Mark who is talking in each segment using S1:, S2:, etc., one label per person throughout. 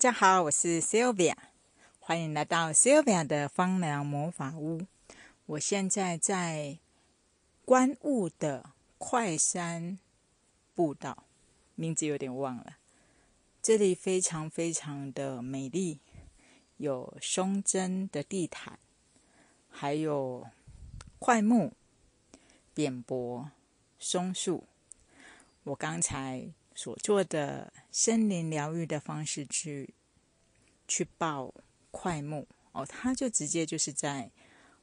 S1: 大家好，我是 Sylvia，欢迎来到 Sylvia 的芳疗魔法屋。我现在在观雾的快山步道，名字有点忘了。这里非常非常的美丽，有松针的地毯，还有快木、扁柏、松树。我刚才所做的森林疗愈的方式去去抱快木哦，它就直接就是在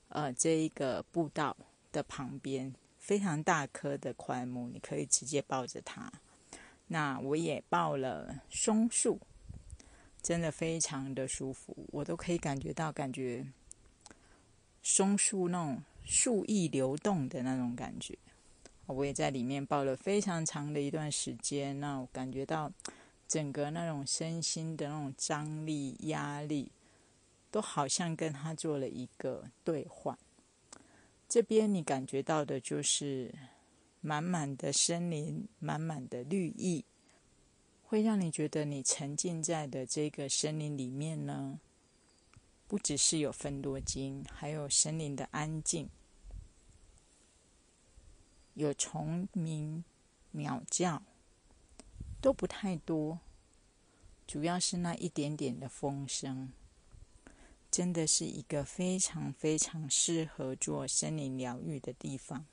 S1: 呃这一个步道的旁边，非常大棵的快木，你可以直接抱着它。那我也抱了松树，真的非常的舒服，我都可以感觉到感觉松树那种树意流动的那种感觉。我也在里面抱了非常长的一段时间，那我感觉到整个那种身心的那种张力、压力，都好像跟他做了一个兑换。这边你感觉到的就是满满的森林，满满的绿意，会让你觉得你沉浸在的这个森林里面呢，不只是有分多金，还有森林的安静。有虫鸣、鸟叫，都不太多，主要是那一点点的风声，真的是一个非常非常适合做森林疗愈的地方。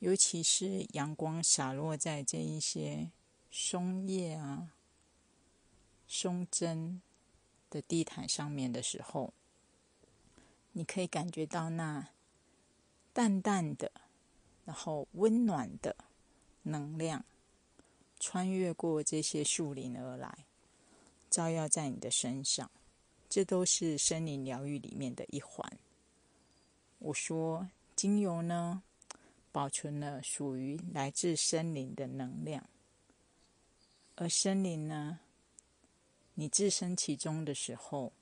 S1: 尤其是阳光洒落在这一些松叶啊、松针的地毯上面的时候，你可以感觉到那淡淡的。然后温暖的能量穿越过这些树林而来，照耀在你的身上，这都是森林疗愈里面的一环。我说，精油呢，保存了属于来自森林的能量，而森林呢，你置身其中的时候，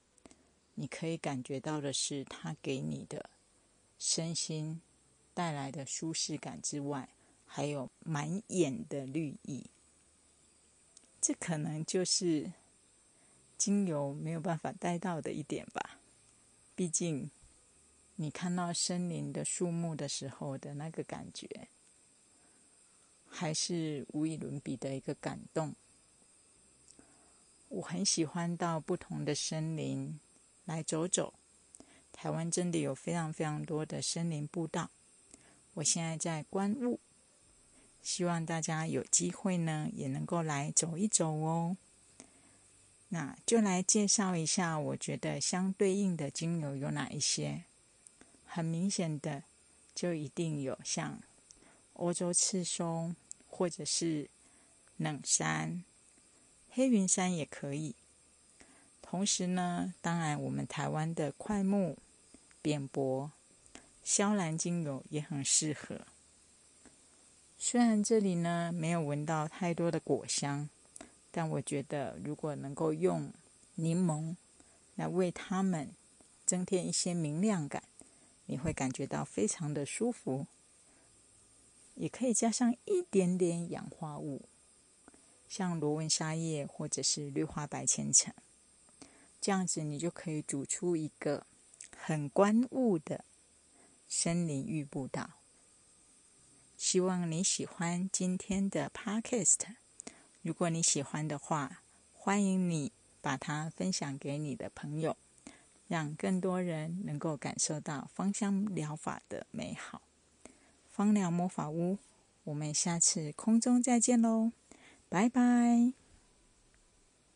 S1: 你可以感觉到的是它给你的身心。带来的舒适感之外，还有满眼的绿意，这可能就是精油没有办法带到的一点吧。毕竟，你看到森林的树木的时候的那个感觉，还是无与伦比的一个感动。我很喜欢到不同的森林来走走，台湾真的有非常非常多的森林步道。我现在在观雾，希望大家有机会呢，也能够来走一走哦。那就来介绍一下，我觉得相对应的精油有哪一些？很明显的，就一定有像欧洲赤松，或者是冷杉、黑云杉也可以。同时呢，当然我们台湾的快木、扁柏。萧兰精油也很适合。虽然这里呢没有闻到太多的果香，但我觉得如果能够用柠檬来为它们增添一些明亮感，你会感觉到非常的舒服。也可以加上一点点氧化物，像罗纹沙叶或者是绿化白千层，这样子你就可以煮出一个很观雾的。森林浴步道，希望你喜欢今天的 podcast。如果你喜欢的话，欢迎你把它分享给你的朋友，让更多人能够感受到芳香疗法的美好。芳疗魔法屋，我们下次空中再见喽，拜拜。